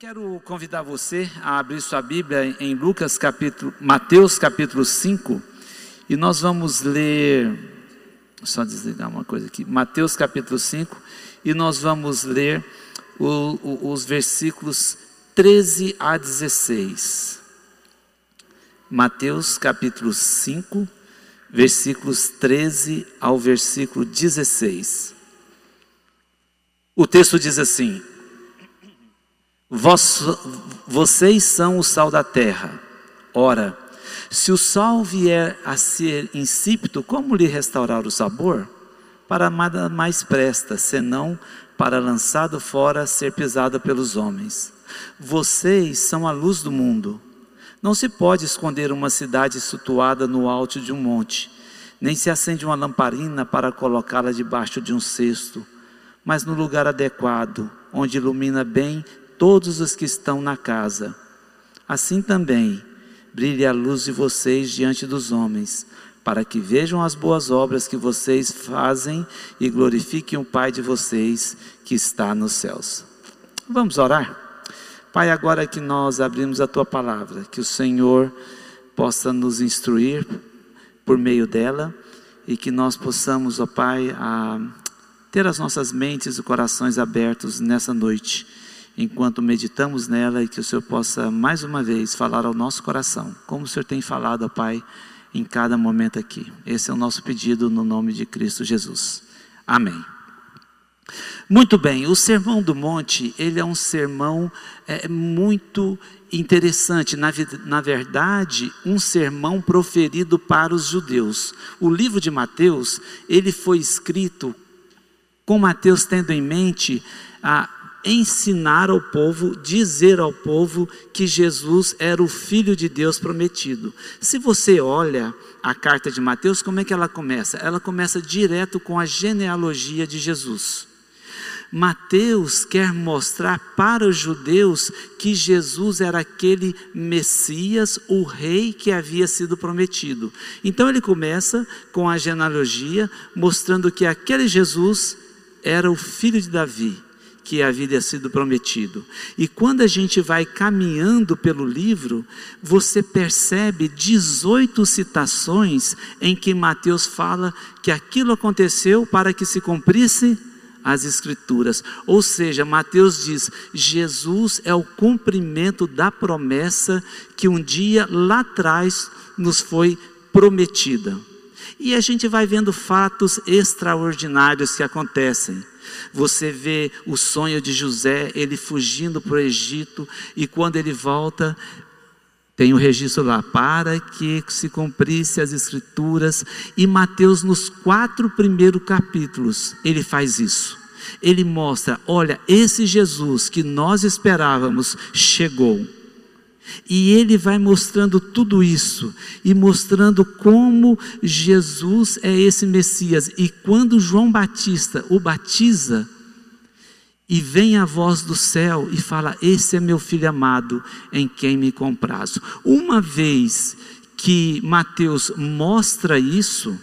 quero convidar você a abrir sua Bíblia em Lucas capítulo, Mateus capítulo 5, e nós vamos ler, só desligar uma coisa aqui, Mateus capítulo 5, e nós vamos ler o, o, os versículos 13 a 16. Mateus capítulo 5, versículos 13 ao versículo 16. O texto diz assim: Vocês são o sal da terra. Ora, se o sal vier a ser insípido, como lhe restaurar o sabor? Para nada mais presta, senão para lançado fora ser pisado pelos homens. Vocês são a luz do mundo. Não se pode esconder uma cidade situada no alto de um monte, nem se acende uma lamparina para colocá-la debaixo de um cesto, mas no lugar adequado, onde ilumina bem todos os que estão na casa. Assim também, brilhe a luz de vocês diante dos homens, para que vejam as boas obras que vocês fazem e glorifiquem o Pai de vocês que está nos céus. Vamos orar? Pai, agora que nós abrimos a tua palavra, que o Senhor possa nos instruir por meio dela e que nós possamos, ó Pai, ter as nossas mentes e corações abertos nessa noite enquanto meditamos nela e que o Senhor possa mais uma vez falar ao nosso coração, como o Senhor tem falado, Pai, em cada momento aqui. Esse é o nosso pedido no nome de Cristo Jesus. Amém. Muito bem, o Sermão do Monte, ele é um sermão é, muito interessante, na, na verdade, um sermão proferido para os judeus. O livro de Mateus, ele foi escrito com Mateus tendo em mente a ensinar ao povo, dizer ao povo que Jesus era o Filho de Deus prometido. Se você olha a carta de Mateus, como é que ela começa? Ela começa direto com a genealogia de Jesus. Mateus quer mostrar para os judeus que Jesus era aquele Messias, o rei que havia sido prometido. Então ele começa com a genealogia, mostrando que aquele Jesus era o filho de Davi que havia sido prometido. E quando a gente vai caminhando pelo livro, você percebe 18 citações em que Mateus fala que aquilo aconteceu para que se cumprisse as escrituras. Ou seja, Mateus diz: Jesus é o cumprimento da promessa que um dia lá atrás nos foi prometida. E a gente vai vendo fatos extraordinários que acontecem. Você vê o sonho de José, ele fugindo para o Egito, e quando ele volta, tem o um registro lá, para que se cumprisse as escrituras, e Mateus, nos quatro primeiros capítulos, ele faz isso. Ele mostra: olha, esse Jesus que nós esperávamos chegou. E ele vai mostrando tudo isso e mostrando como Jesus é esse Messias. E quando João Batista o batiza, e vem a voz do céu e fala: Esse é meu filho amado, em quem me comprazo. Uma vez que Mateus mostra isso,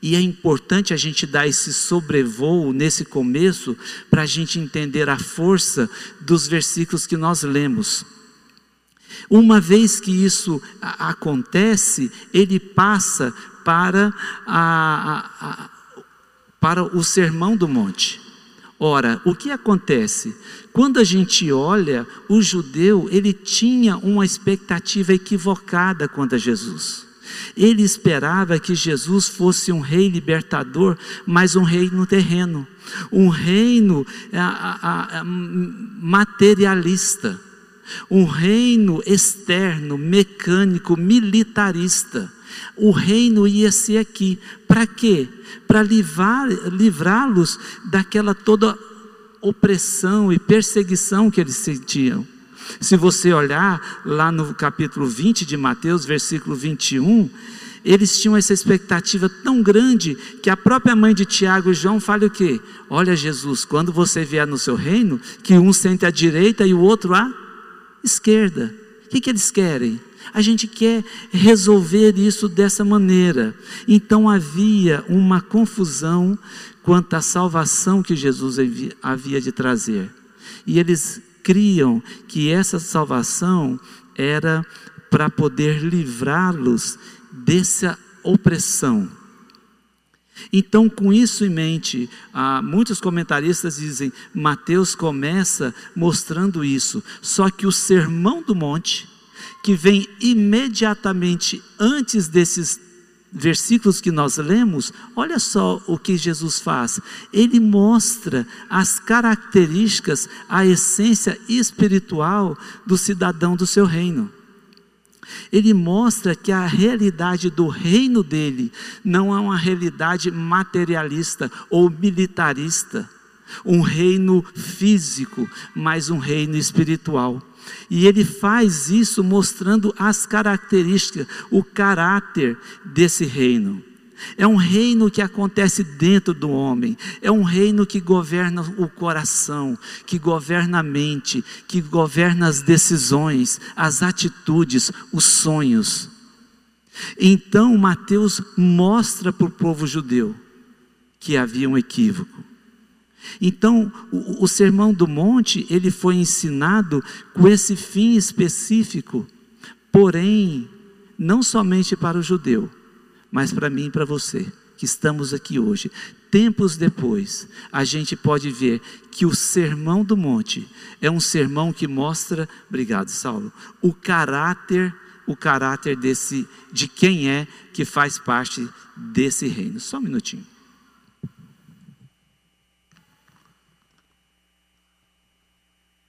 e é importante a gente dar esse sobrevoo nesse começo, para a gente entender a força dos versículos que nós lemos. Uma vez que isso acontece, ele passa para, a, a, a, para o sermão do monte. Ora, o que acontece? Quando a gente olha, o judeu, ele tinha uma expectativa equivocada quanto a Jesus. Ele esperava que Jesus fosse um rei libertador, mas um rei no terreno, um reino materialista um reino externo, mecânico, militarista. O reino ia ser aqui. Para quê? Para livrá-los daquela toda opressão e perseguição que eles sentiam. Se você olhar lá no capítulo 20 de Mateus, versículo 21, eles tinham essa expectativa tão grande que a própria mãe de Tiago e João fala o quê? Olha Jesus, quando você vier no seu reino, que um sente à direita e o outro à esquerda. O que, que eles querem? A gente quer resolver isso dessa maneira. Então havia uma confusão quanto à salvação que Jesus havia de trazer. E eles criam que essa salvação era para poder livrá-los dessa opressão. Então, com isso em mente, muitos comentaristas dizem: Mateus começa mostrando isso. Só que o Sermão do Monte, que vem imediatamente antes desses versículos que nós lemos, olha só o que Jesus faz. Ele mostra as características, a essência espiritual do cidadão do seu reino. Ele mostra que a realidade do reino dele não é uma realidade materialista ou militarista, um reino físico, mas um reino espiritual. E ele faz isso mostrando as características, o caráter desse reino. É um reino que acontece dentro do homem, é um reino que governa o coração, que governa a mente, que governa as decisões, as atitudes, os sonhos. Então Mateus mostra para o povo judeu que havia um equívoco. Então, o, o Sermão do Monte, ele foi ensinado com esse fim específico, porém, não somente para o judeu, mas para mim e para você, que estamos aqui hoje. Tempos depois, a gente pode ver que o Sermão do Monte é um sermão que mostra, obrigado, Saulo, o caráter, o caráter desse de quem é que faz parte desse reino. Só um minutinho.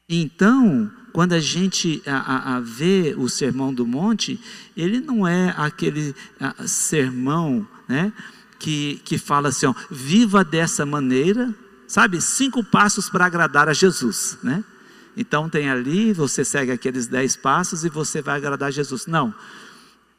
Então, quando a gente a, a, vê o sermão do monte, ele não é aquele a, sermão né, que, que fala assim, ó, viva dessa maneira, sabe? Cinco passos para agradar a Jesus. Né? Então tem ali, você segue aqueles dez passos e você vai agradar a Jesus. Não,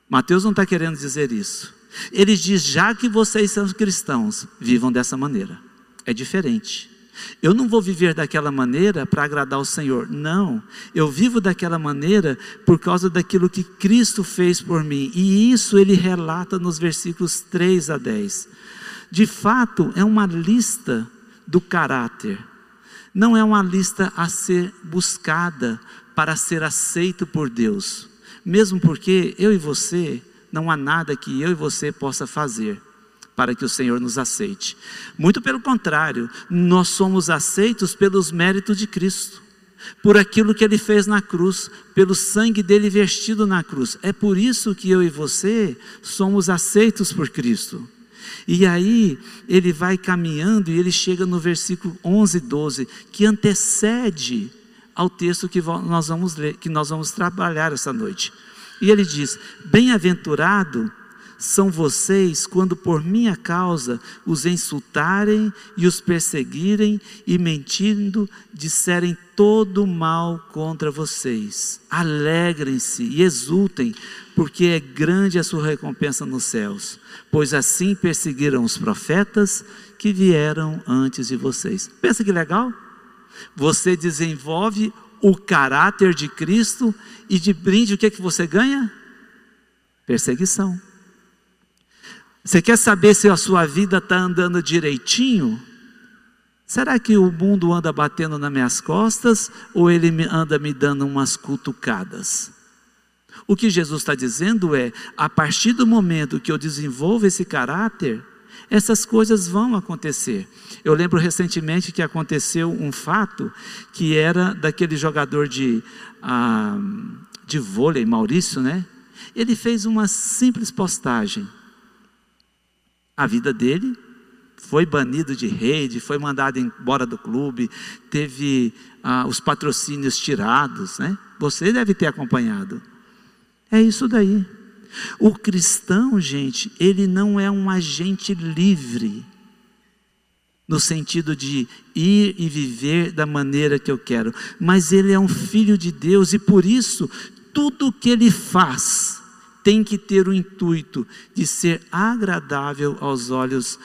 Mateus não está querendo dizer isso. Ele diz: já que vocês são cristãos, vivam dessa maneira. É diferente. Eu não vou viver daquela maneira para agradar o Senhor. Não. Eu vivo daquela maneira por causa daquilo que Cristo fez por mim. E isso ele relata nos versículos 3 a 10. De fato, é uma lista do caráter. Não é uma lista a ser buscada para ser aceito por Deus. Mesmo porque eu e você, não há nada que eu e você possa fazer para que o Senhor nos aceite. Muito pelo contrário, nós somos aceitos pelos méritos de Cristo, por aquilo que ele fez na cruz, pelo sangue dele vestido na cruz. É por isso que eu e você somos aceitos por Cristo. E aí ele vai caminhando e ele chega no versículo 11 e 12, que antecede ao texto que nós vamos ler, que nós vamos trabalhar essa noite. E ele diz: Bem-aventurado são vocês quando por minha causa os insultarem e os perseguirem e mentindo disserem todo mal contra vocês. Alegrem-se e exultem, porque é grande a sua recompensa nos céus, pois assim perseguiram os profetas que vieram antes de vocês. Pensa que legal? Você desenvolve o caráter de Cristo e de brinde o que é que você ganha? Perseguição. Você quer saber se a sua vida está andando direitinho? Será que o mundo anda batendo nas minhas costas ou ele anda me dando umas cutucadas? O que Jesus está dizendo é: a partir do momento que eu desenvolvo esse caráter, essas coisas vão acontecer. Eu lembro recentemente que aconteceu um fato que era daquele jogador de, ah, de vôlei, Maurício, né? Ele fez uma simples postagem a vida dele, foi banido de rede, foi mandado embora do clube, teve ah, os patrocínios tirados, né? Você deve ter acompanhado. É isso daí. O cristão, gente, ele não é um agente livre, no sentido de ir e viver da maneira que eu quero, mas ele é um filho de Deus e por isso, tudo que ele faz, tem que ter o intuito de ser agradável aos olhos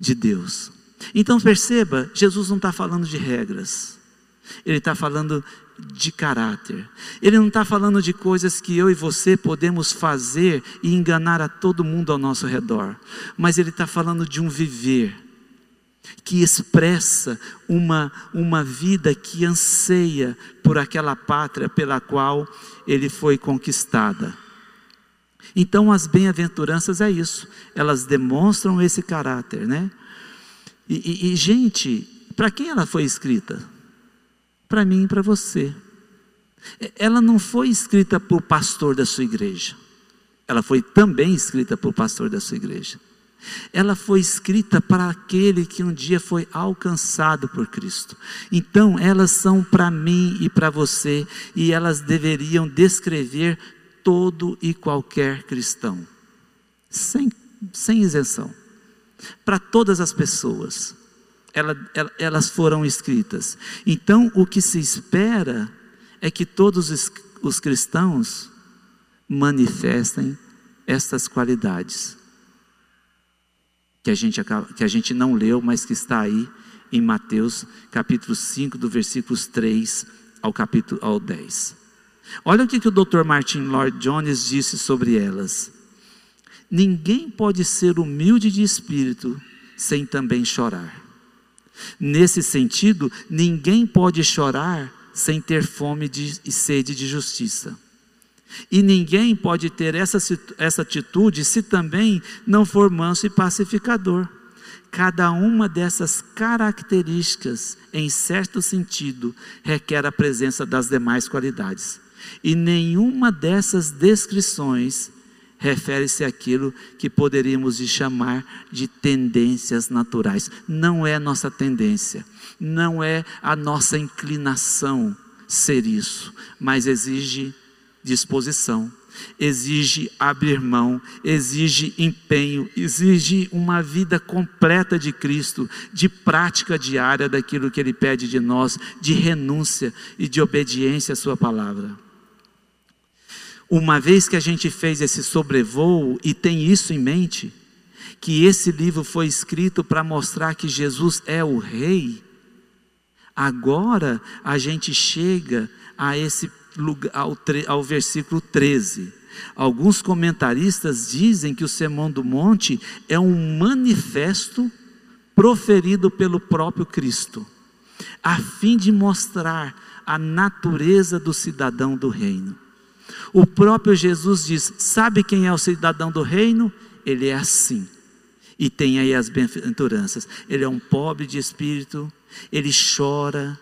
de Deus. Então perceba, Jesus não está falando de regras, ele está falando de caráter. Ele não está falando de coisas que eu e você podemos fazer e enganar a todo mundo ao nosso redor, mas ele está falando de um viver. que expressa uma, uma vida que anseia por aquela pátria pela qual ele foi conquistada. Então, as bem-aventuranças é isso, elas demonstram esse caráter, né? E, e, e gente, para quem ela foi escrita? Para mim e para você. Ela não foi escrita por pastor da sua igreja, ela foi também escrita por pastor da sua igreja. Ela foi escrita para aquele que um dia foi alcançado por Cristo. Então, elas são para mim e para você, e elas deveriam descrever todo e qualquer cristão, sem, sem isenção, para todas as pessoas. Ela, elas foram escritas. Então, o que se espera é que todos os, os cristãos manifestem estas qualidades que a, gente, que a gente não leu, mas que está aí em Mateus capítulo 5, do versículos 3 ao capítulo ao 10. Olha o que, que o Dr. Martin Lloyd Jones disse sobre elas. Ninguém pode ser humilde de espírito sem também chorar. Nesse sentido, ninguém pode chorar sem ter fome de, e sede de justiça. E ninguém pode ter essa, essa atitude se também não for manso e pacificador. Cada uma dessas características, em certo sentido, requer a presença das demais qualidades. E nenhuma dessas descrições refere-se àquilo que poderíamos chamar de tendências naturais. Não é nossa tendência, não é a nossa inclinação ser isso, mas exige disposição, exige abrir mão, exige empenho, exige uma vida completa de Cristo, de prática diária daquilo que Ele pede de nós, de renúncia e de obediência à Sua palavra. Uma vez que a gente fez esse sobrevoo e tem isso em mente, que esse livro foi escrito para mostrar que Jesus é o Rei, agora a gente chega a esse ao, ao versículo 13. Alguns comentaristas dizem que o Sermão do Monte é um manifesto proferido pelo próprio Cristo, a fim de mostrar a natureza do cidadão do reino. O próprio Jesus diz: Sabe quem é o cidadão do reino? Ele é assim. E tem aí as bem-aventuranças. Ele é um pobre de espírito, ele chora,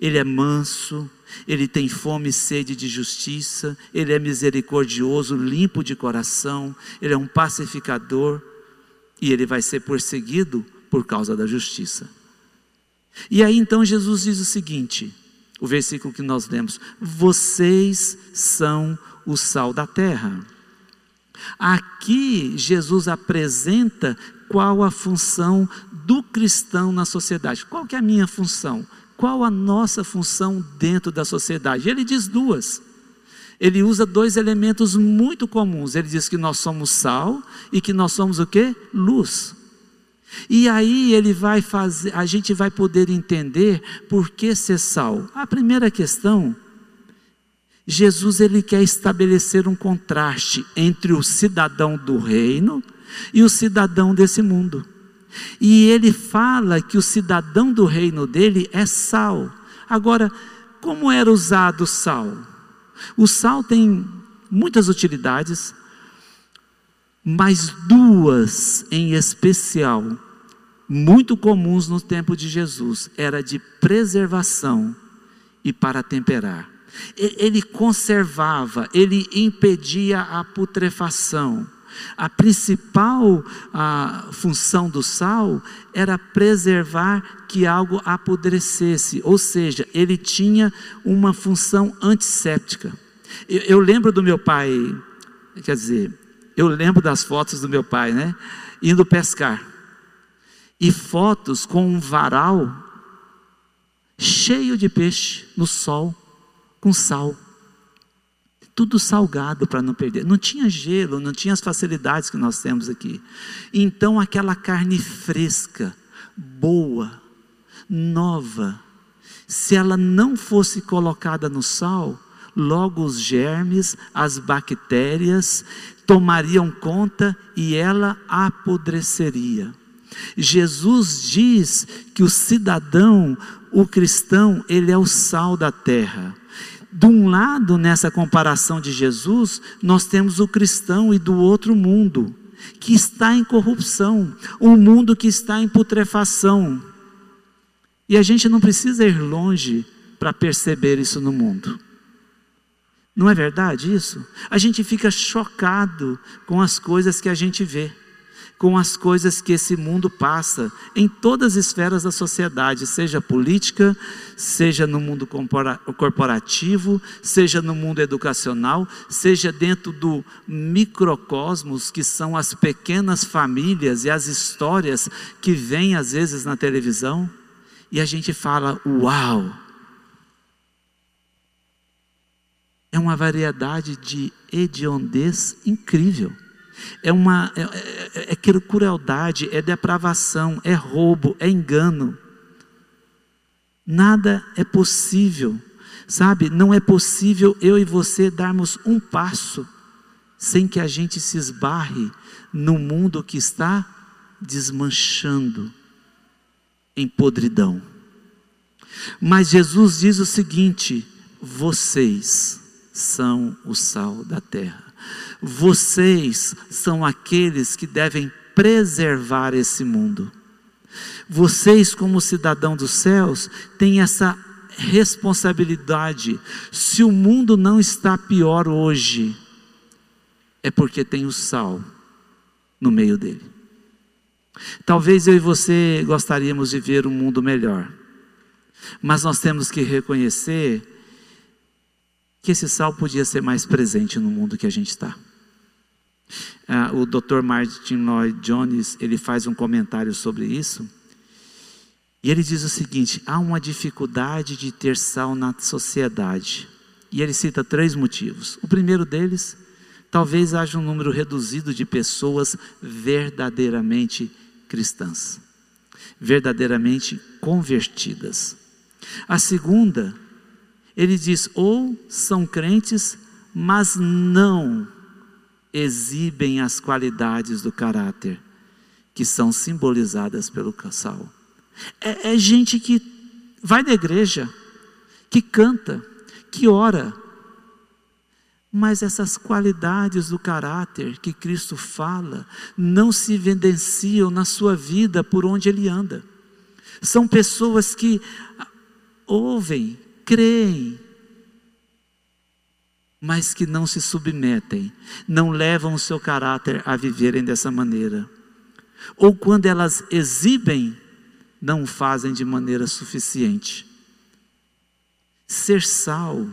ele é manso, ele tem fome e sede de justiça, ele é misericordioso, limpo de coração, ele é um pacificador e ele vai ser perseguido por causa da justiça. E aí então Jesus diz o seguinte: o versículo que nós lemos: Vocês são o sal da terra. Aqui Jesus apresenta qual a função do cristão na sociedade. Qual que é a minha função? Qual a nossa função dentro da sociedade? Ele diz duas. Ele usa dois elementos muito comuns. Ele diz que nós somos sal e que nós somos o que? Luz. E aí ele vai fazer, a gente vai poder entender por que ser sal. A primeira questão, Jesus ele quer estabelecer um contraste entre o cidadão do reino e o cidadão desse mundo. E ele fala que o cidadão do reino dele é sal. Agora, como era usado o sal? O sal tem muitas utilidades, mas duas em especial, muito comuns no tempo de Jesus, era de preservação e para temperar. Ele conservava, ele impedia a putrefação. A principal a, função do sal era preservar que algo apodrecesse, ou seja, ele tinha uma função antisséptica. Eu, eu lembro do meu pai, quer dizer, eu lembro das fotos do meu pai, né? Indo pescar. E fotos com um varal cheio de peixe no sol, com sal tudo salgado para não perder. Não tinha gelo, não tinha as facilidades que nós temos aqui. Então aquela carne fresca, boa, nova, se ela não fosse colocada no sal, logo os germes, as bactérias tomariam conta e ela apodreceria. Jesus diz que o cidadão, o cristão, ele é o sal da terra. De um lado, nessa comparação de Jesus, nós temos o cristão e do outro mundo, que está em corrupção, um mundo que está em putrefação. E a gente não precisa ir longe para perceber isso no mundo. Não é verdade isso? A gente fica chocado com as coisas que a gente vê, com as coisas que esse mundo passa, em todas as esferas da sociedade, seja política, seja no mundo corporativo, seja no mundo educacional, seja dentro do microcosmos, que são as pequenas famílias e as histórias que vêm às vezes na televisão, e a gente fala: Uau! É uma variedade de hediondez incrível. É uma é, é, é crueldade, é depravação, é roubo, é engano. Nada é possível, sabe? Não é possível eu e você darmos um passo sem que a gente se esbarre no mundo que está desmanchando em podridão. Mas Jesus diz o seguinte: vocês são o sal da terra. Vocês são aqueles que devem preservar esse mundo. Vocês, como cidadão dos céus, têm essa responsabilidade. Se o mundo não está pior hoje, é porque tem o sal no meio dele. Talvez eu e você gostaríamos de ver um mundo melhor, mas nós temos que reconhecer que esse sal podia ser mais presente no mundo que a gente está. Ah, o Dr. Martin Lloyd Jones ele faz um comentário sobre isso e ele diz o seguinte: há uma dificuldade de ter sal na sociedade e ele cita três motivos. O primeiro deles, talvez haja um número reduzido de pessoas verdadeiramente cristãs, verdadeiramente convertidas. A segunda ele diz: ou são crentes, mas não exibem as qualidades do caráter que são simbolizadas pelo sal. É, é gente que vai da igreja, que canta, que ora, mas essas qualidades do caráter que Cristo fala não se evidenciam na sua vida por onde ele anda. São pessoas que ouvem, creem, mas que não se submetem, não levam o seu caráter a viverem dessa maneira. Ou quando elas exibem, não o fazem de maneira suficiente. Ser sal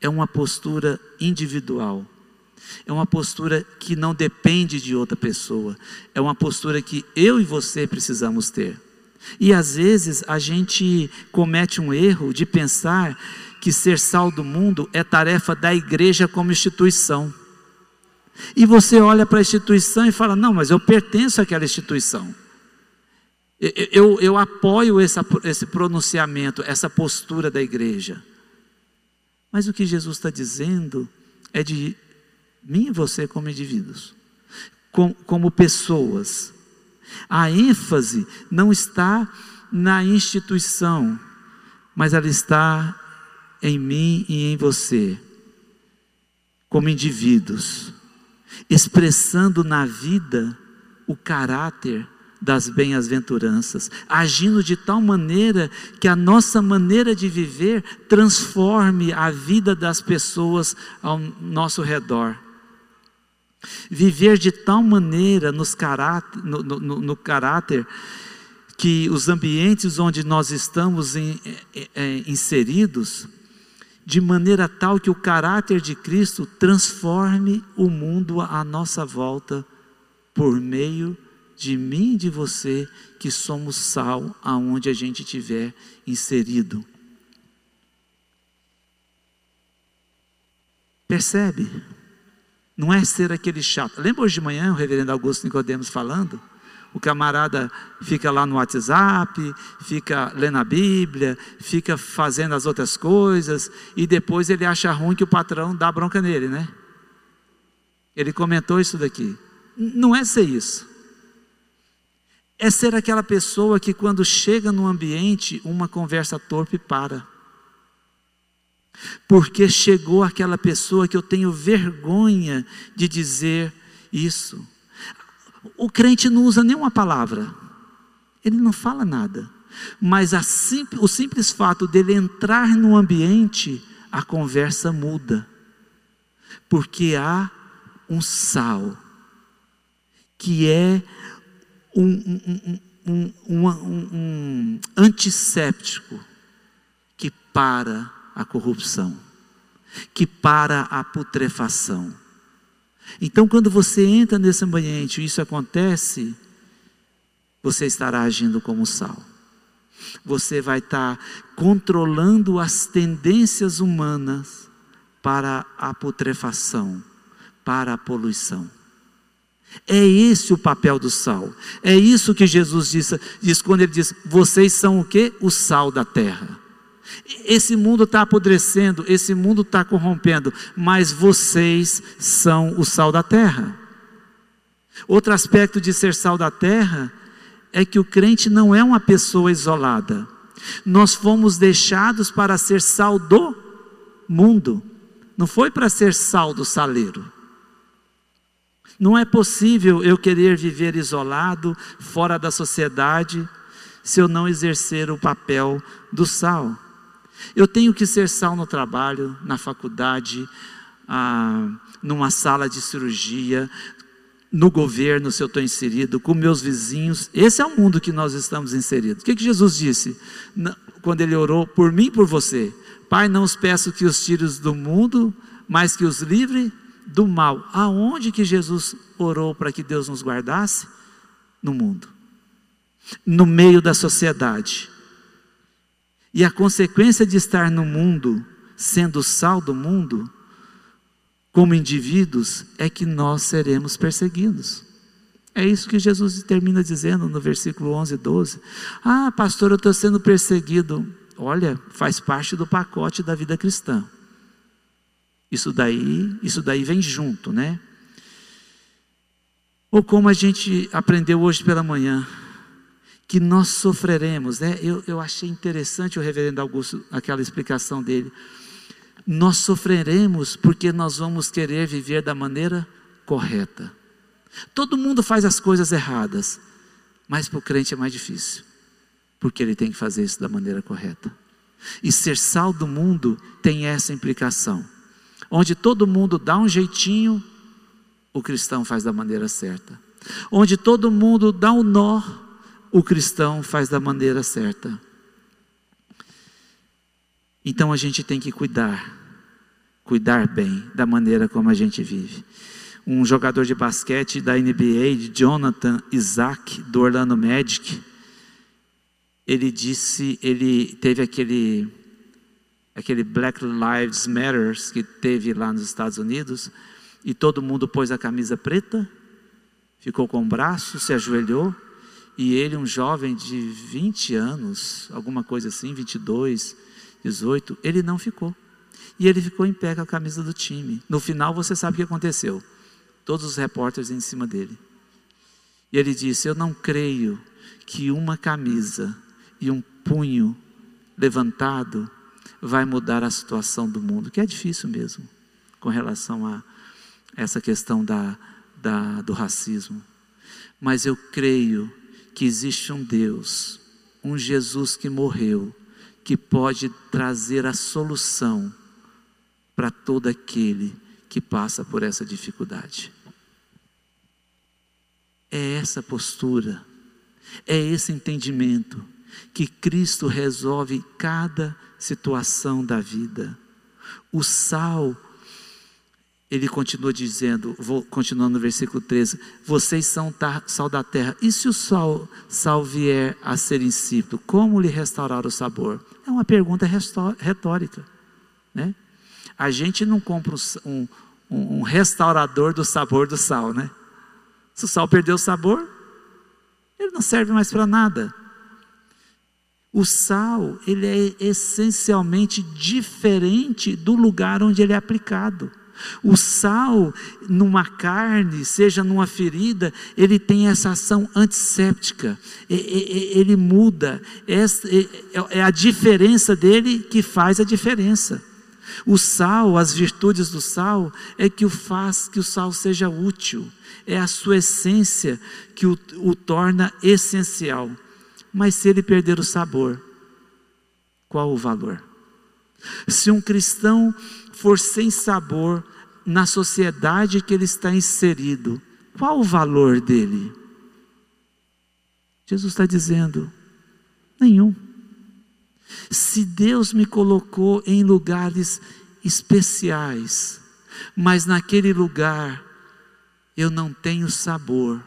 é uma postura individual. É uma postura que não depende de outra pessoa. É uma postura que eu e você precisamos ter. E às vezes a gente comete um erro de pensar que ser sal do mundo é tarefa da igreja como instituição. E você olha para a instituição e fala: não, mas eu pertenço àquela instituição. Eu, eu, eu apoio essa, esse pronunciamento, essa postura da igreja. Mas o que Jesus está dizendo é de mim e você como indivíduos, como, como pessoas a ênfase não está na instituição, mas ela está em mim e em você, como indivíduos, expressando na vida o caráter das bem-aventuranças, agindo de tal maneira que a nossa maneira de viver transforme a vida das pessoas ao nosso redor. Viver de tal maneira nos caráter, no, no, no caráter que os ambientes onde nós estamos em, é, inseridos, de maneira tal que o caráter de Cristo transforme o mundo à nossa volta, por meio de mim e de você, que somos sal aonde a gente estiver inserido. Percebe? Não é ser aquele chato. Lembra hoje de manhã o reverendo Augusto Nicodemos falando? O camarada fica lá no WhatsApp, fica lendo a Bíblia, fica fazendo as outras coisas, e depois ele acha ruim que o patrão dá bronca nele, né? Ele comentou isso daqui. Não é ser isso. é ser aquela pessoa que, quando chega no ambiente, uma conversa torpe para. Porque chegou aquela pessoa que eu tenho vergonha de dizer isso. O crente não usa nenhuma palavra, ele não fala nada, mas o simples fato dele entrar no ambiente, a conversa muda, porque há um sal, que é um, um, um, um antisséptico que para a corrupção, que para a putrefação. Então, quando você entra nesse ambiente e isso acontece, você estará agindo como sal. Você vai estar controlando as tendências humanas para a putrefação, para a poluição. É esse o papel do sal. É isso que Jesus disse, diz quando ele diz: Vocês são o que? O sal da terra. Esse mundo está apodrecendo, esse mundo está corrompendo, mas vocês são o sal da terra. Outro aspecto de ser sal da terra é que o crente não é uma pessoa isolada. Nós fomos deixados para ser sal do mundo, não foi para ser sal do saleiro. Não é possível eu querer viver isolado, fora da sociedade, se eu não exercer o papel do sal. Eu tenho que ser sal no trabalho, na faculdade, ah, numa sala de cirurgia, no governo, se eu estou inserido, com meus vizinhos. Esse é o mundo que nós estamos inseridos. O que, que Jesus disse quando ele orou por mim e por você? Pai, não os peço que os tires do mundo, mas que os livre do mal. Aonde que Jesus orou para que Deus nos guardasse? No mundo, no meio da sociedade. E a consequência de estar no mundo, sendo sal do mundo, como indivíduos, é que nós seremos perseguidos. É isso que Jesus termina dizendo no versículo 11 e 12. Ah, pastor, eu estou sendo perseguido. Olha, faz parte do pacote da vida cristã. Isso daí, isso daí vem junto, né? Ou como a gente aprendeu hoje pela manhã, que nós sofreremos, né? Eu, eu achei interessante o reverendo Augusto, aquela explicação dele. Nós sofreremos porque nós vamos querer viver da maneira correta. Todo mundo faz as coisas erradas, mas para o crente é mais difícil, porque ele tem que fazer isso da maneira correta. E ser sal do mundo tem essa implicação onde todo mundo dá um jeitinho, o cristão faz da maneira certa. Onde todo mundo dá um nó, o cristão faz da maneira certa. Então a gente tem que cuidar, cuidar bem da maneira como a gente vive. Um jogador de basquete da NBA, Jonathan Isaac, do Orlando Magic, ele disse, ele teve aquele aquele Black Lives Matter que teve lá nos Estados Unidos, e todo mundo pôs a camisa preta, ficou com o braço, se ajoelhou, e ele, um jovem de 20 anos, alguma coisa assim, 22, 18, ele não ficou. E ele ficou em pé com a camisa do time. No final, você sabe o que aconteceu. Todos os repórteres em cima dele. E ele disse: Eu não creio que uma camisa e um punho levantado vai mudar a situação do mundo, que é difícil mesmo, com relação a essa questão da, da, do racismo. Mas eu creio que existe um Deus, um Jesus que morreu, que pode trazer a solução para todo aquele que passa por essa dificuldade. É essa postura, é esse entendimento que Cristo resolve cada situação da vida. O sal, ele continua dizendo, vou continuando no versículo 13: vocês são sal da terra. E se o sal, sal vier a ser insípido, como lhe restaurar o sabor? É uma pergunta retórica. Né? A gente não compra um, um, um restaurador do sabor do sal, né? Se o sal perdeu o sabor, ele não serve mais para nada. O sal, ele é essencialmente diferente do lugar onde ele é aplicado. O sal, numa carne, seja numa ferida, ele tem essa ação antisséptica, ele muda, é a diferença dele que faz a diferença. O sal, as virtudes do sal, é que o faz que o sal seja útil, é a sua essência que o, o torna essencial. Mas se ele perder o sabor, qual o valor? Se um cristão for sem sabor na sociedade que ele está inserido, qual o valor dele? Jesus está dizendo: nenhum. Se Deus me colocou em lugares especiais, mas naquele lugar eu não tenho sabor,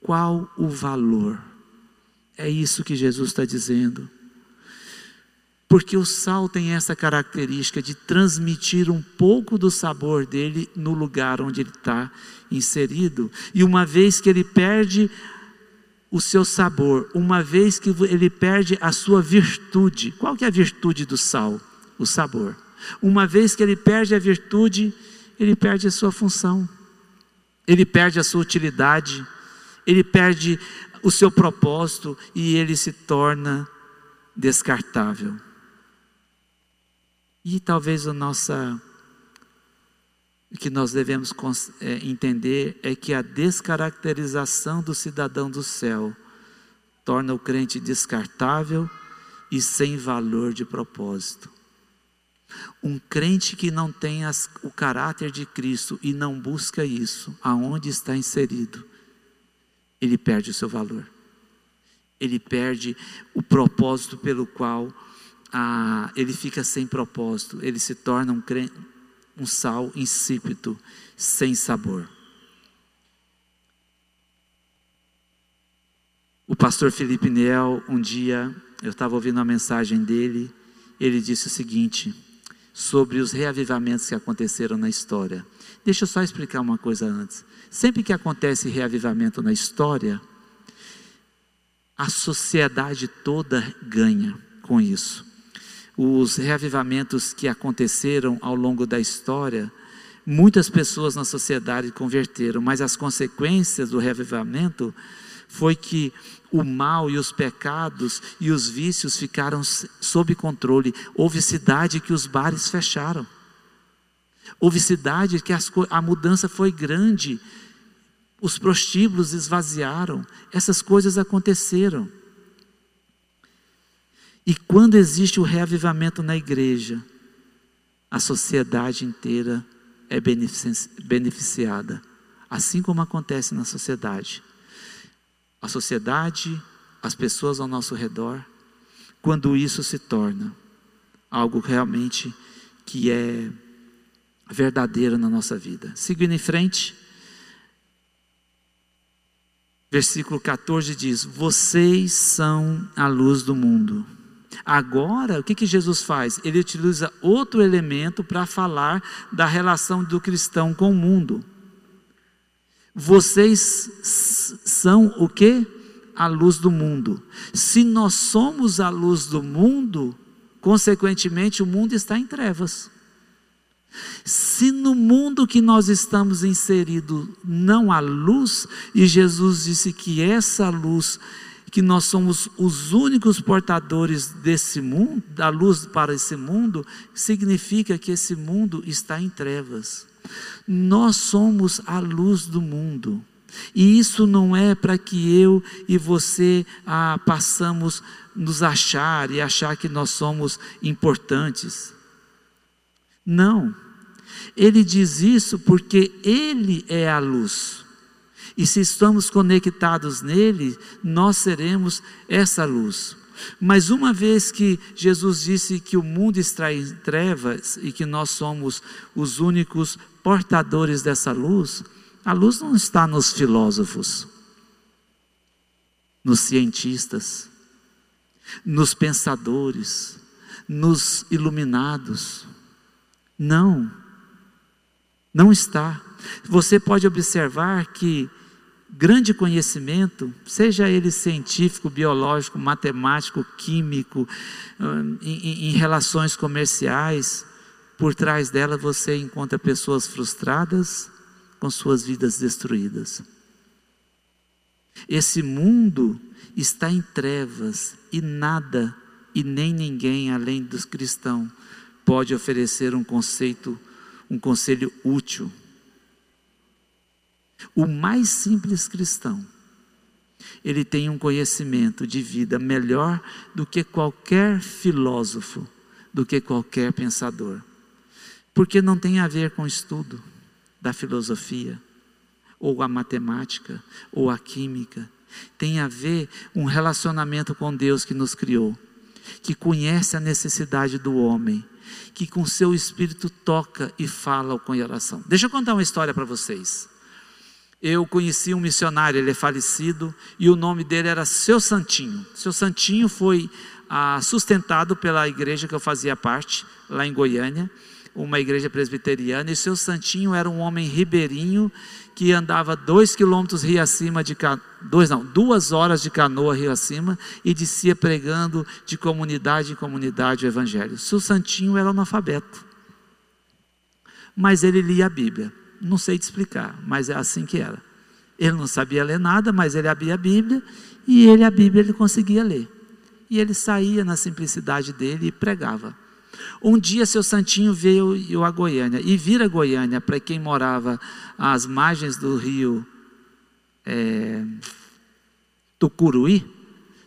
qual o valor? É isso que Jesus está dizendo. Porque o sal tem essa característica de transmitir um pouco do sabor dele no lugar onde ele está inserido. E uma vez que ele perde o seu sabor, uma vez que ele perde a sua virtude. Qual que é a virtude do sal? O sabor. Uma vez que ele perde a virtude, ele perde a sua função. Ele perde a sua utilidade, ele perde o seu propósito e ele se torna descartável. E talvez a nossa o que nós devemos é, entender é que a descaracterização do cidadão do céu torna o crente descartável e sem valor de propósito. Um crente que não tem as, o caráter de Cristo e não busca isso, aonde está inserido, ele perde o seu valor. Ele perde o propósito pelo qual ah, ele fica sem propósito. Ele se torna um crente, um sal insípido, sem sabor. O pastor Felipe Niel, um dia, eu estava ouvindo uma mensagem dele, ele disse o seguinte, sobre os reavivamentos que aconteceram na história. Deixa eu só explicar uma coisa antes. Sempre que acontece reavivamento na história, a sociedade toda ganha com isso os reavivamentos que aconteceram ao longo da história, muitas pessoas na sociedade converteram, mas as consequências do reavivamento foi que o mal e os pecados e os vícios ficaram sob controle. Houve cidade que os bares fecharam. Houve cidade que as, a mudança foi grande. Os prostíbulos esvaziaram. Essas coisas aconteceram. E quando existe o reavivamento na igreja, a sociedade inteira é beneficiada, assim como acontece na sociedade. A sociedade, as pessoas ao nosso redor, quando isso se torna algo realmente que é verdadeiro na nossa vida. Seguindo em frente, versículo 14 diz: Vocês são a luz do mundo. Agora, o que, que Jesus faz? Ele utiliza outro elemento para falar da relação do cristão com o mundo. Vocês são o que? A luz do mundo. Se nós somos a luz do mundo, consequentemente o mundo está em trevas. Se no mundo que nós estamos inseridos não há luz, e Jesus disse que essa luz que nós somos os únicos portadores desse mundo, da luz para esse mundo, significa que esse mundo está em trevas. Nós somos a luz do mundo. E isso não é para que eu e você ah, passamos nos achar e achar que nós somos importantes. Não. Ele diz isso porque Ele é a luz. E se estamos conectados nele, nós seremos essa luz. Mas uma vez que Jesus disse que o mundo está em trevas e que nós somos os únicos portadores dessa luz, a luz não está nos filósofos, nos cientistas, nos pensadores, nos iluminados. Não, não está. Você pode observar que grande conhecimento, seja ele científico, biológico, matemático, químico, hum, em, em relações comerciais, por trás dela você encontra pessoas frustradas com suas vidas destruídas. Esse mundo está em trevas e nada e nem ninguém além dos cristãos pode oferecer um conceito, um conselho útil. O mais simples cristão, ele tem um conhecimento de vida melhor do que qualquer filósofo, do que qualquer pensador. Porque não tem a ver com estudo da filosofia, ou a matemática, ou a química. Tem a ver um relacionamento com Deus que nos criou, que conhece a necessidade do homem, que com seu espírito toca e fala com oração. Deixa eu contar uma história para vocês. Eu conheci um missionário, ele é falecido, e o nome dele era Seu Santinho. Seu Santinho foi ah, sustentado pela igreja que eu fazia parte, lá em Goiânia uma igreja presbiteriana, e seu santinho era um homem ribeirinho que andava dois quilômetros rio acima de dois não, duas horas de canoa rio acima e descia pregando de comunidade em comunidade o evangelho. Seu santinho era analfabeto, mas ele lia a Bíblia. Não sei te explicar, mas é assim que era. Ele não sabia ler nada, mas ele abria a Bíblia e ele a Bíblia ele conseguia ler. E ele saía na simplicidade dele e pregava. Um dia seu santinho veio a Goiânia e vira Goiânia para quem morava às margens do rio é, Tucuruí.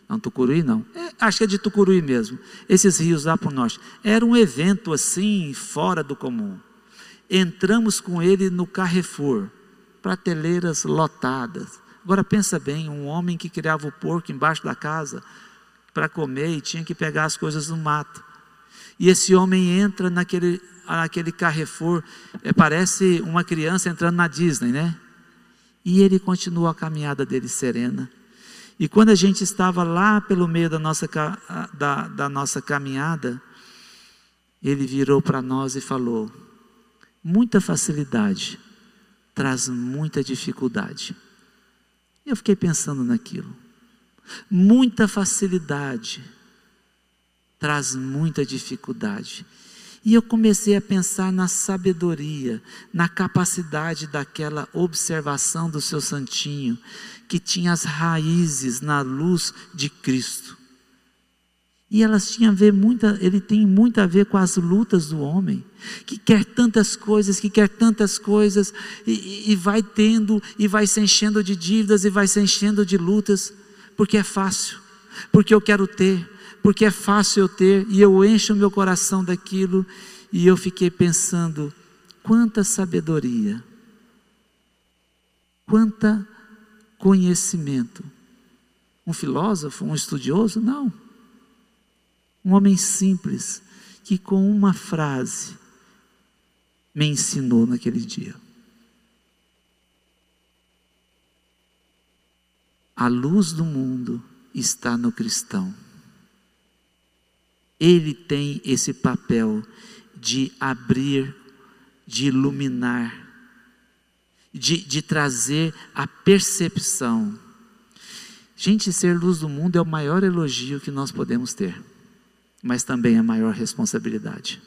Não, Tucuruí não. É, acho que é de Tucuruí mesmo. Esses rios lá para o norte. Era um evento assim, fora do comum. Entramos com ele no Carrefour, prateleiras lotadas. Agora pensa bem, um homem que criava o porco embaixo da casa para comer e tinha que pegar as coisas no mato. E esse homem entra naquele, naquele Carrefour, é, parece uma criança entrando na Disney, né? E ele continua a caminhada dele serena. E quando a gente estava lá pelo meio da nossa, da, da nossa caminhada, ele virou para nós e falou: muita facilidade traz muita dificuldade. Eu fiquei pensando naquilo. Muita facilidade traz muita dificuldade. E eu comecei a pensar na sabedoria, na capacidade daquela observação do seu santinho, que tinha as raízes na luz de Cristo. E elas tinham a ver muita, ele tem muito a ver com as lutas do homem, que quer tantas coisas, que quer tantas coisas, e, e vai tendo, e vai se enchendo de dívidas, e vai se enchendo de lutas, porque é fácil, porque eu quero ter, porque é fácil eu ter, e eu encho o meu coração daquilo, e eu fiquei pensando: quanta sabedoria, quanta conhecimento. Um filósofo, um estudioso? Não. Um homem simples, que com uma frase me ensinou naquele dia. A luz do mundo está no cristão. Ele tem esse papel de abrir, de iluminar, de, de trazer a percepção. Gente, ser luz do mundo é o maior elogio que nós podemos ter, mas também a maior responsabilidade.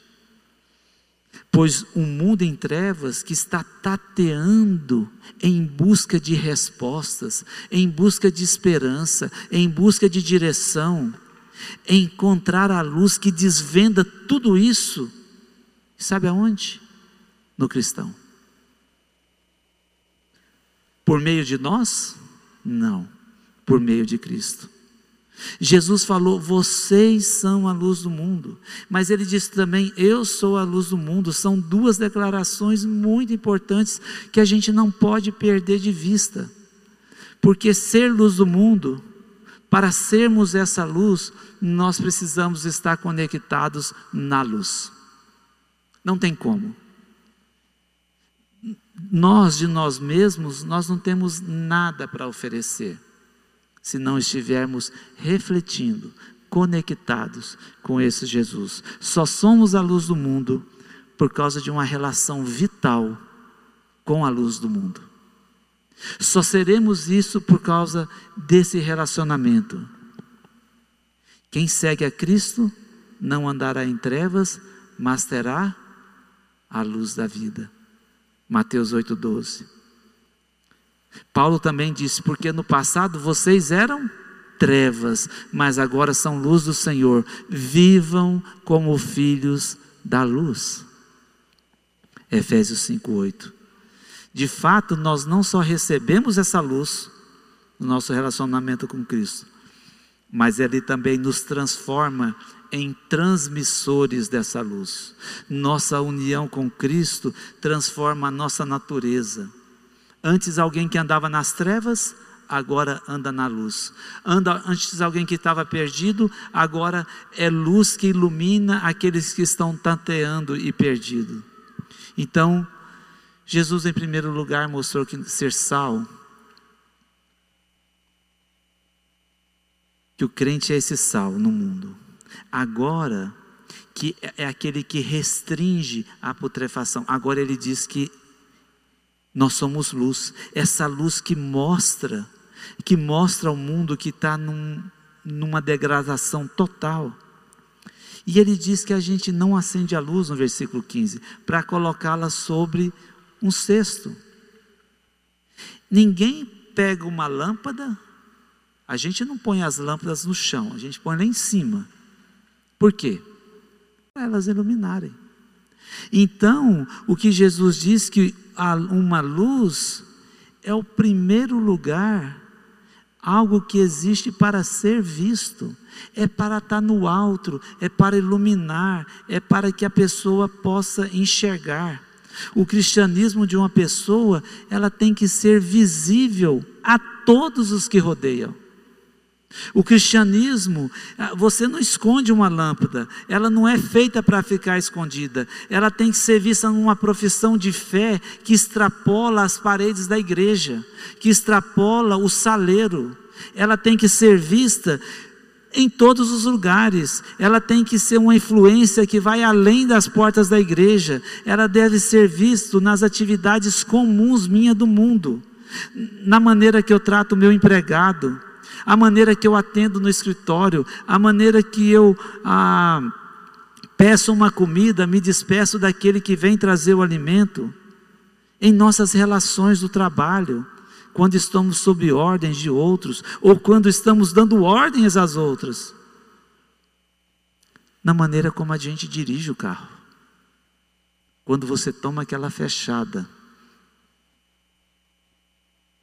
Pois um mundo em trevas que está tateando em busca de respostas, em busca de esperança, em busca de direção, encontrar a luz que desvenda tudo isso, sabe aonde? No cristão. Por meio de nós? Não, por meio de Cristo. Jesus falou: Vocês são a luz do mundo. Mas ele disse também: Eu sou a luz do mundo. São duas declarações muito importantes que a gente não pode perder de vista. Porque ser luz do mundo para sermos essa luz, nós precisamos estar conectados na luz. Não tem como. Nós de nós mesmos, nós não temos nada para oferecer, se não estivermos refletindo, conectados com esse Jesus. Só somos a luz do mundo por causa de uma relação vital com a luz do mundo. Só seremos isso por causa desse relacionamento. Quem segue a Cristo não andará em trevas, mas terá a luz da vida. Mateus 8,12. Paulo também disse: Porque no passado vocês eram trevas, mas agora são luz do Senhor. Vivam como filhos da luz. Efésios 5:8. De fato, nós não só recebemos essa luz no nosso relacionamento com Cristo, mas ele também nos transforma em transmissores dessa luz. Nossa união com Cristo transforma a nossa natureza. Antes alguém que andava nas trevas, agora anda na luz. Anda antes alguém que estava perdido, agora é luz que ilumina aqueles que estão tanteando e perdidos. Então, Jesus em primeiro lugar mostrou que ser sal que o crente é esse sal no mundo. Agora que é aquele que restringe a putrefação. Agora ele diz que nós somos luz, essa luz que mostra que mostra ao mundo que está num, numa degradação total. E ele diz que a gente não acende a luz no versículo 15, para colocá-la sobre um cesto. Ninguém pega uma lâmpada, a gente não põe as lâmpadas no chão, a gente põe lá em cima. Por quê? Para elas iluminarem. Então, o que Jesus diz que uma luz é o primeiro lugar algo que existe para ser visto, é para estar no alto, é para iluminar, é para que a pessoa possa enxergar. O cristianismo de uma pessoa, ela tem que ser visível a todos os que rodeiam. O cristianismo, ah, você não esconde uma lâmpada, ela não é feita para ficar escondida, ela tem que ser vista numa profissão de fé que extrapola as paredes da igreja, que extrapola o saleiro, ela tem que ser vista em todos os lugares, ela tem que ser uma influência que vai além das portas da igreja, ela deve ser vista nas atividades comuns minha do mundo, na maneira que eu trato o meu empregado a maneira que eu atendo no escritório, a maneira que eu ah, peço uma comida, me despeço daquele que vem trazer o alimento, em nossas relações do trabalho, quando estamos sob ordens de outros, ou quando estamos dando ordens às outras, na maneira como a gente dirige o carro, quando você toma aquela fechada,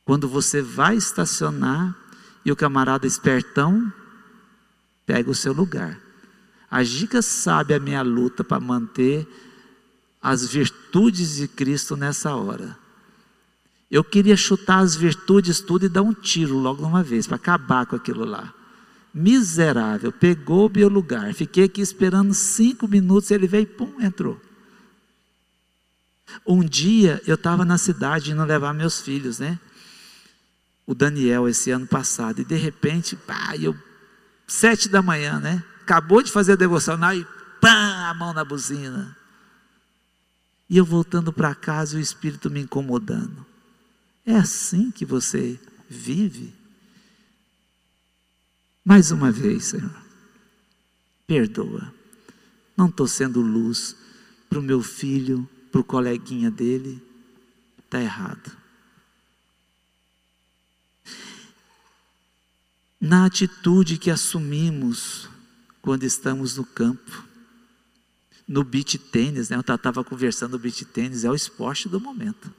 quando você vai estacionar e o camarada espertão pega o seu lugar. A Giga sabe a minha luta para manter as virtudes de Cristo nessa hora. Eu queria chutar as virtudes tudo e dar um tiro logo uma vez, para acabar com aquilo lá. Miserável, pegou o meu lugar. Fiquei aqui esperando cinco minutos, ele veio e pum, entrou. Um dia eu estava na cidade indo levar meus filhos, né? O Daniel esse ano passado, e de repente, pá, eu, sete da manhã, né? Acabou de fazer a devocional e pá, a mão na buzina. E eu voltando para casa e o Espírito me incomodando. É assim que você vive? Mais uma vez, Senhor, perdoa. Não estou sendo luz para o meu filho, para o coleguinha dele. Está errado. Na atitude que assumimos quando estamos no campo. No beach tênis, né? Eu estava conversando no beach tênis, é o esporte do momento.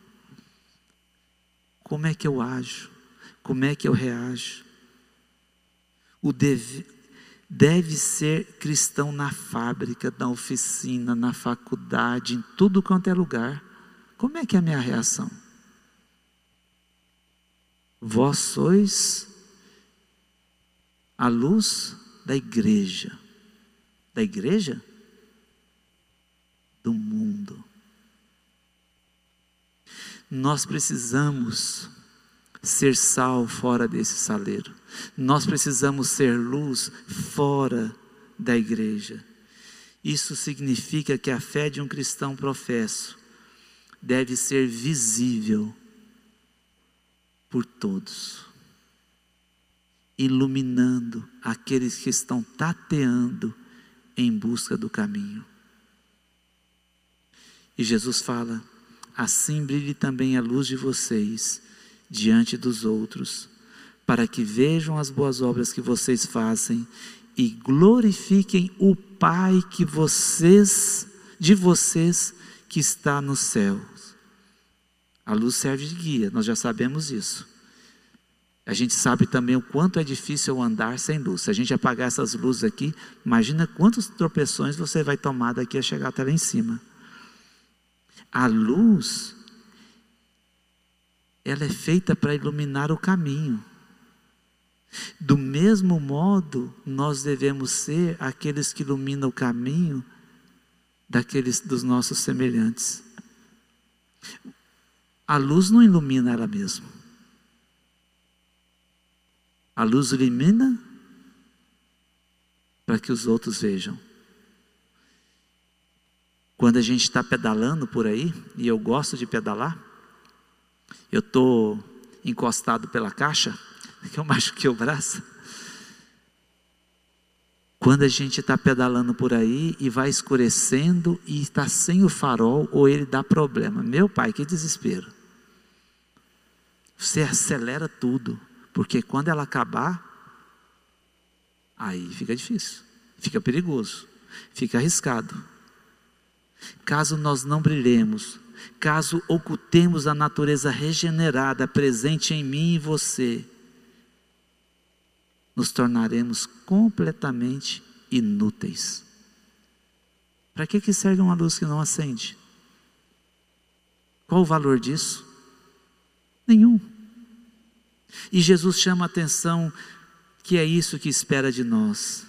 Como é que eu ajo? Como é que eu reajo? O deve, deve ser cristão na fábrica, na oficina, na faculdade, em tudo quanto é lugar. Como é que é a minha reação? Vós sois a luz da igreja. Da igreja? Do mundo. Nós precisamos ser sal fora desse saleiro. Nós precisamos ser luz fora da igreja. Isso significa que a fé de um cristão professo deve ser visível por todos iluminando aqueles que estão tateando em busca do caminho. E Jesus fala: assim brilhe também a luz de vocês diante dos outros, para que vejam as boas obras que vocês fazem e glorifiquem o Pai que vocês de vocês que está nos céus. A luz serve de guia, nós já sabemos isso. A gente sabe também o quanto é difícil andar sem luz. Se a gente apagar essas luzes aqui, imagina quantas tropeções você vai tomar daqui a chegar até lá em cima. A luz, ela é feita para iluminar o caminho. Do mesmo modo, nós devemos ser aqueles que iluminam o caminho daqueles dos nossos semelhantes. A luz não ilumina ela mesma. A luz ilumina para que os outros vejam. Quando a gente está pedalando por aí, e eu gosto de pedalar, eu estou encostado pela caixa, que eu machuquei o braço. Quando a gente está pedalando por aí e vai escurecendo e está sem o farol ou ele dá problema. Meu pai, que desespero. Você acelera tudo, porque quando ela acabar, aí fica difícil, fica perigoso, fica arriscado. Caso nós não brilhemos, caso ocultemos a natureza regenerada presente em mim e você, nos tornaremos completamente inúteis. Para que, que serve uma luz que não acende? Qual o valor disso? Nenhum. E Jesus chama a atenção que é isso que espera de nós: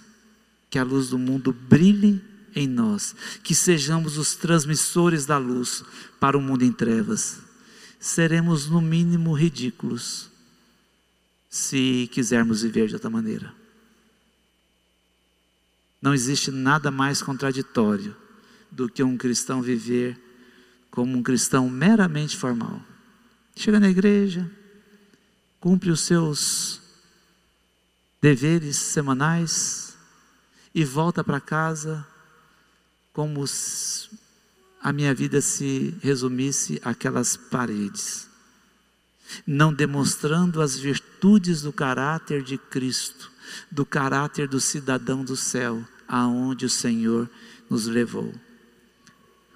que a luz do mundo brilhe em nós, que sejamos os transmissores da luz para o mundo em trevas. Seremos, no mínimo, ridículos se quisermos viver de outra maneira. Não existe nada mais contraditório do que um cristão viver como um cristão meramente formal. Chega na igreja, cumpre os seus deveres semanais e volta para casa como a minha vida se resumisse àquelas paredes não demonstrando as virtudes do caráter de Cristo, do caráter do cidadão do céu, aonde o Senhor nos levou.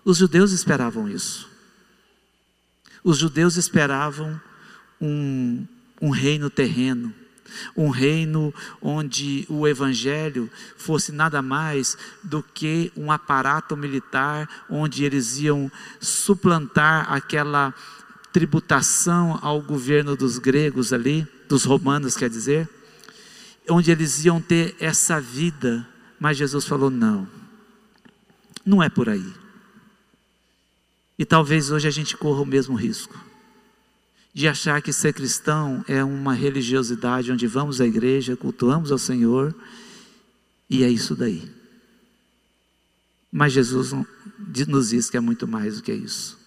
Os judeus esperavam isso. Os judeus esperavam um, um reino terreno, um reino onde o evangelho fosse nada mais do que um aparato militar, onde eles iam suplantar aquela tributação ao governo dos gregos ali, dos romanos, quer dizer, onde eles iam ter essa vida, mas Jesus falou: não, não é por aí. E talvez hoje a gente corra o mesmo risco de achar que ser cristão é uma religiosidade onde vamos à igreja, cultuamos ao Senhor e é isso daí. Mas Jesus nos diz que é muito mais do que isso.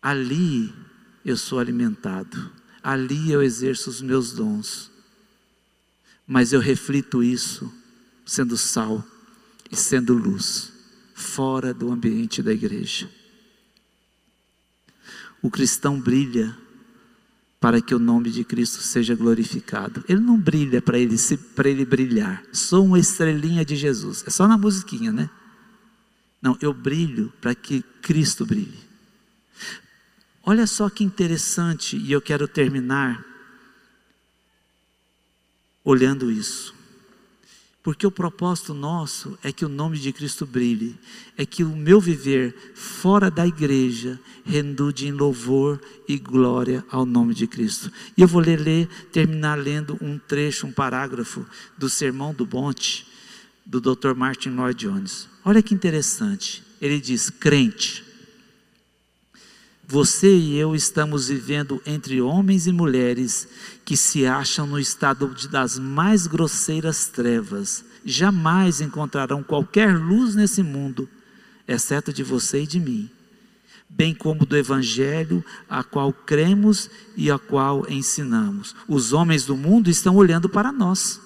Ali eu sou alimentado, ali eu exerço os meus dons, mas eu reflito isso sendo sal e sendo luz, fora do ambiente da igreja. O cristão brilha para que o nome de Cristo seja glorificado. Ele não brilha para ele, para ele brilhar. Sou uma estrelinha de Jesus. É só na musiquinha, né? Não, eu brilho para que Cristo brilhe. Olha só que interessante, e eu quero terminar olhando isso. Porque o propósito nosso é que o nome de Cristo brilhe, é que o meu viver fora da igreja rendude em louvor e glória ao nome de Cristo. E eu vou ler, ler, terminar lendo um trecho, um parágrafo do Sermão do Monte, do Dr. Martin Lloyd Jones. Olha que interessante. Ele diz: crente, você e eu estamos vivendo entre homens e mulheres que se acham no estado das mais grosseiras trevas. Jamais encontrarão qualquer luz nesse mundo, exceto de você e de mim, bem como do Evangelho a qual cremos e a qual ensinamos. Os homens do mundo estão olhando para nós,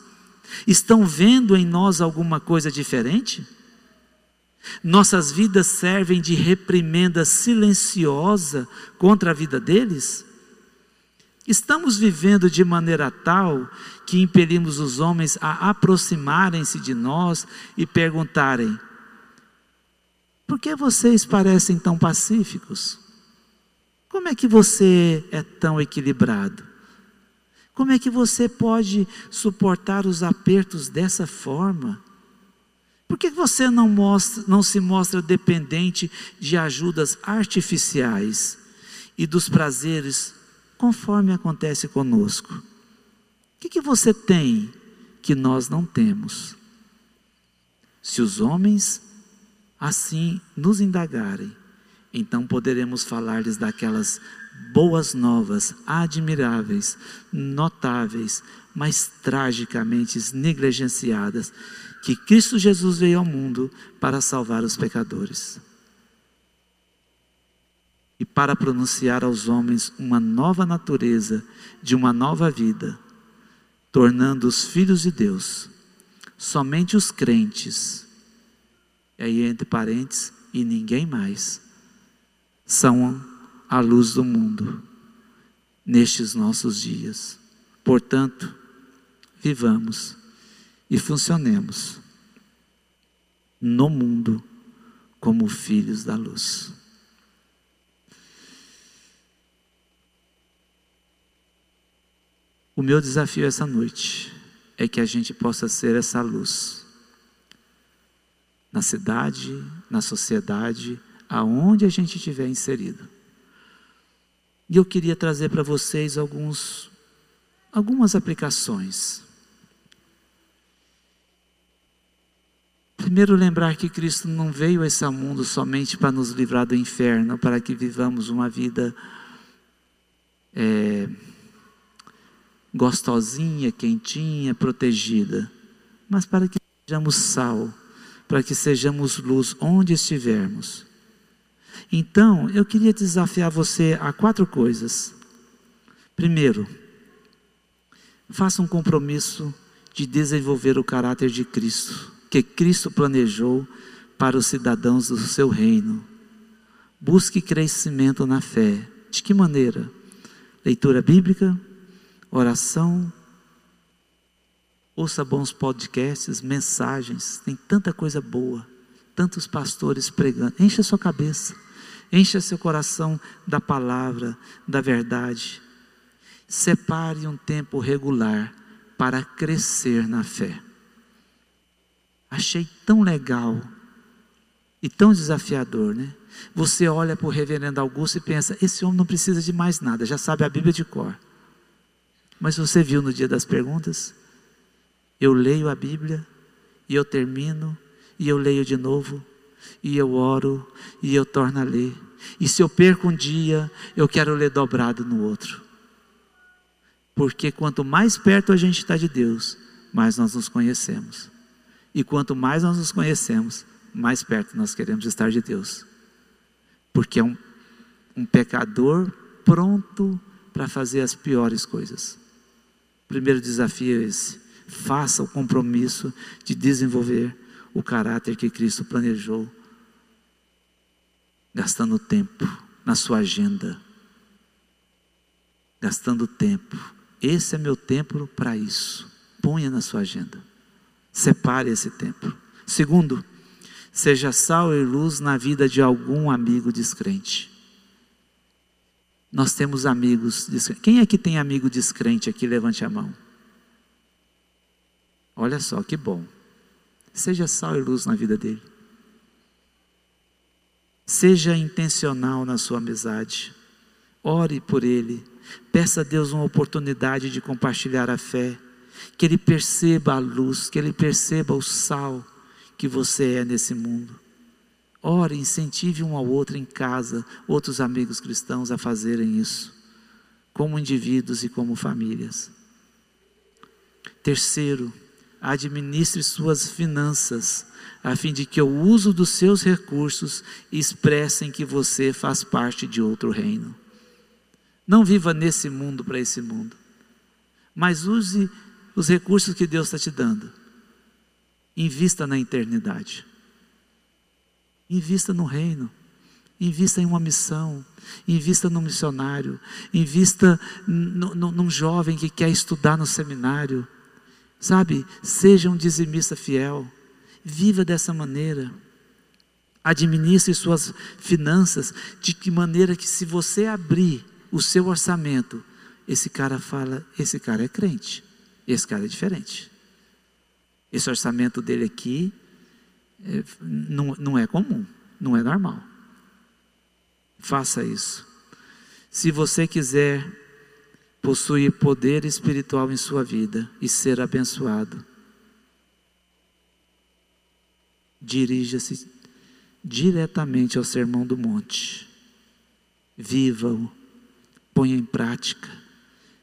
estão vendo em nós alguma coisa diferente? Nossas vidas servem de reprimenda silenciosa contra a vida deles? Estamos vivendo de maneira tal que impelimos os homens a aproximarem-se de nós e perguntarem: por que vocês parecem tão pacíficos? Como é que você é tão equilibrado? Como é que você pode suportar os apertos dessa forma? Por que você não, mostra, não se mostra dependente de ajudas artificiais e dos prazeres conforme acontece conosco? O que, que você tem que nós não temos? Se os homens assim nos indagarem, então poderemos falar-lhes daquelas boas novas, admiráveis, notáveis, mas tragicamente negligenciadas, que Cristo Jesus veio ao mundo para salvar os pecadores. E para pronunciar aos homens uma nova natureza, de uma nova vida, tornando-os filhos de Deus. Somente os crentes e aí entre parênteses, e ninguém mais, são a luz do mundo nestes nossos dias. Portanto, vivamos e funcionemos no mundo como filhos da luz. O meu desafio essa noite é que a gente possa ser essa luz na cidade, na sociedade, aonde a gente estiver inserido. E eu queria trazer para vocês alguns, algumas aplicações. Primeiro, lembrar que Cristo não veio a esse mundo somente para nos livrar do inferno, para que vivamos uma vida é, gostosinha, quentinha, protegida, mas para que sejamos sal para que sejamos luz onde estivermos. Então, eu queria desafiar você a quatro coisas. Primeiro, faça um compromisso de desenvolver o caráter de Cristo, que Cristo planejou para os cidadãos do seu reino. Busque crescimento na fé. De que maneira? Leitura bíblica, oração, Ouça bons podcasts, mensagens, tem tanta coisa boa, tantos pastores pregando. Encha sua cabeça, encha seu coração da palavra, da verdade. Separe um tempo regular para crescer na fé. Achei tão legal e tão desafiador, né? Você olha para o reverendo Augusto e pensa: esse homem não precisa de mais nada, já sabe a Bíblia de cor. Mas você viu no dia das perguntas? Eu leio a Bíblia e eu termino e eu leio de novo e eu oro e eu torno a ler. E se eu perco um dia, eu quero ler dobrado no outro. Porque quanto mais perto a gente está de Deus, mais nós nos conhecemos. E quanto mais nós nos conhecemos, mais perto nós queremos estar de Deus. Porque é um, um pecador pronto para fazer as piores coisas. O primeiro desafio é esse faça o compromisso de desenvolver o caráter que Cristo planejou, gastando tempo na sua agenda, gastando tempo. Esse é meu tempo para isso. Ponha na sua agenda. Separe esse tempo. Segundo, seja sal e luz na vida de algum amigo descrente. Nós temos amigos descrentes. Quem é que tem amigo descrente aqui? Levante a mão. Olha só que bom. Seja sal e luz na vida dele. Seja intencional na sua amizade. Ore por ele. Peça a Deus uma oportunidade de compartilhar a fé. Que ele perceba a luz, que ele perceba o sal que você é nesse mundo. Ore, incentive um ao outro em casa, outros amigos cristãos a fazerem isso, como indivíduos e como famílias. Terceiro, administre suas finanças, a fim de que o uso dos seus recursos expressem que você faz parte de outro reino. Não viva nesse mundo para esse mundo, mas use os recursos que Deus está te dando. Invista na eternidade. Invista no reino. Invista em uma missão, invista num missionário, invista num jovem que quer estudar no seminário. Sabe, seja um dizimista fiel, viva dessa maneira. Administre suas finanças de que maneira que se você abrir o seu orçamento, esse cara fala, esse cara é crente, esse cara é diferente. Esse orçamento dele aqui é, não, não é comum, não é normal. Faça isso. Se você quiser possuir poder espiritual em sua vida e ser abençoado, dirija-se diretamente ao Sermão do Monte. Viva-o, ponha em prática,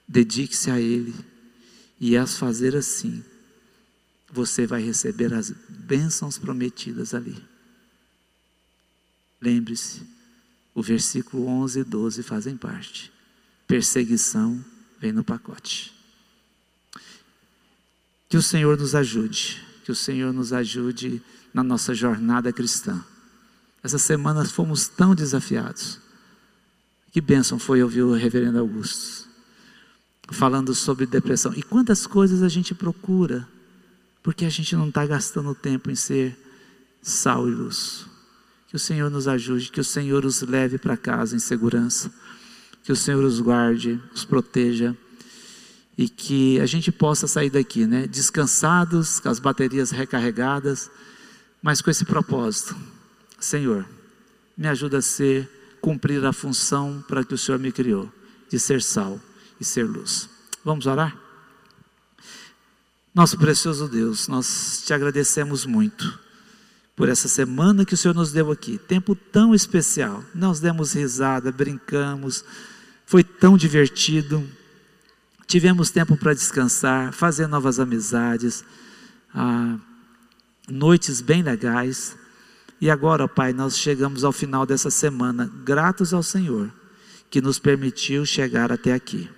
dedique-se a ele, e as fazer assim, você vai receber as bênçãos prometidas ali. Lembre-se, o versículo 11 e 12 fazem parte. Perseguição vem no pacote. Que o Senhor nos ajude, que o Senhor nos ajude na nossa jornada cristã. Essa semana fomos tão desafiados. Que bênção foi ouvir o reverendo Augusto falando sobre depressão. E quantas coisas a gente procura, porque a gente não está gastando tempo em ser sal e luz. Que o Senhor nos ajude, que o Senhor os leve para casa em segurança, que o Senhor os guarde, os proteja e que a gente possa sair daqui, né, descansados, com as baterias recarregadas, mas com esse propósito. Senhor, me ajuda a ser cumprir a função para que o Senhor me criou, de ser sal e ser luz. Vamos orar? Nosso precioso Deus, nós te agradecemos muito por essa semana que o Senhor nos deu aqui. Tempo tão especial. Nós demos risada, brincamos, foi tão divertido. Tivemos tempo para descansar, fazer novas amizades, ah, noites bem legais. E agora, Pai, nós chegamos ao final dessa semana, gratos ao Senhor que nos permitiu chegar até aqui.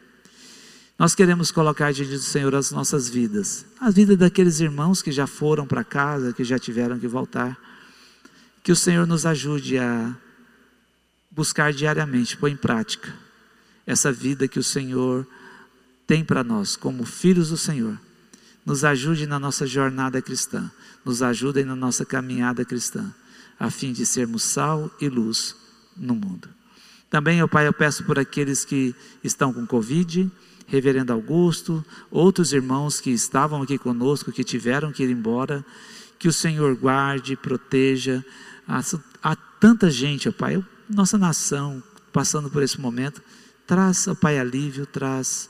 Nós queremos colocar diante do Senhor as nossas vidas, a vida daqueles irmãos que já foram para casa, que já tiveram que voltar. Que o Senhor nos ajude a buscar diariamente, pôr em prática essa vida que o Senhor tem para nós, como filhos do Senhor. Nos ajude na nossa jornada cristã, nos ajude na nossa caminhada cristã, a fim de sermos sal e luz no mundo. Também, ó Pai, eu peço por aqueles que estão com Covid, Reverendo Augusto, outros irmãos que estavam aqui conosco, que tiveram que ir embora, que o Senhor guarde, proteja. Há, há tanta gente, ó Pai, nossa nação passando por esse momento. Traz, ó Pai, alívio, traz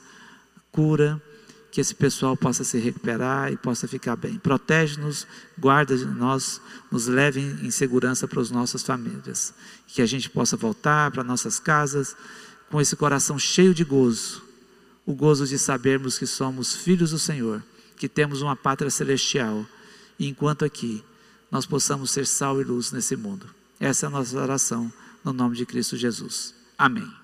cura, que esse pessoal possa se recuperar e possa ficar bem. Protege-nos, guarda-nos, nos leve em segurança para as nossas famílias. Que a gente possa voltar para nossas casas com esse coração cheio de gozo o gozo de sabermos que somos filhos do Senhor, que temos uma pátria celestial, e enquanto aqui nós possamos ser sal e luz nesse mundo. Essa é a nossa oração, no nome de Cristo Jesus. Amém.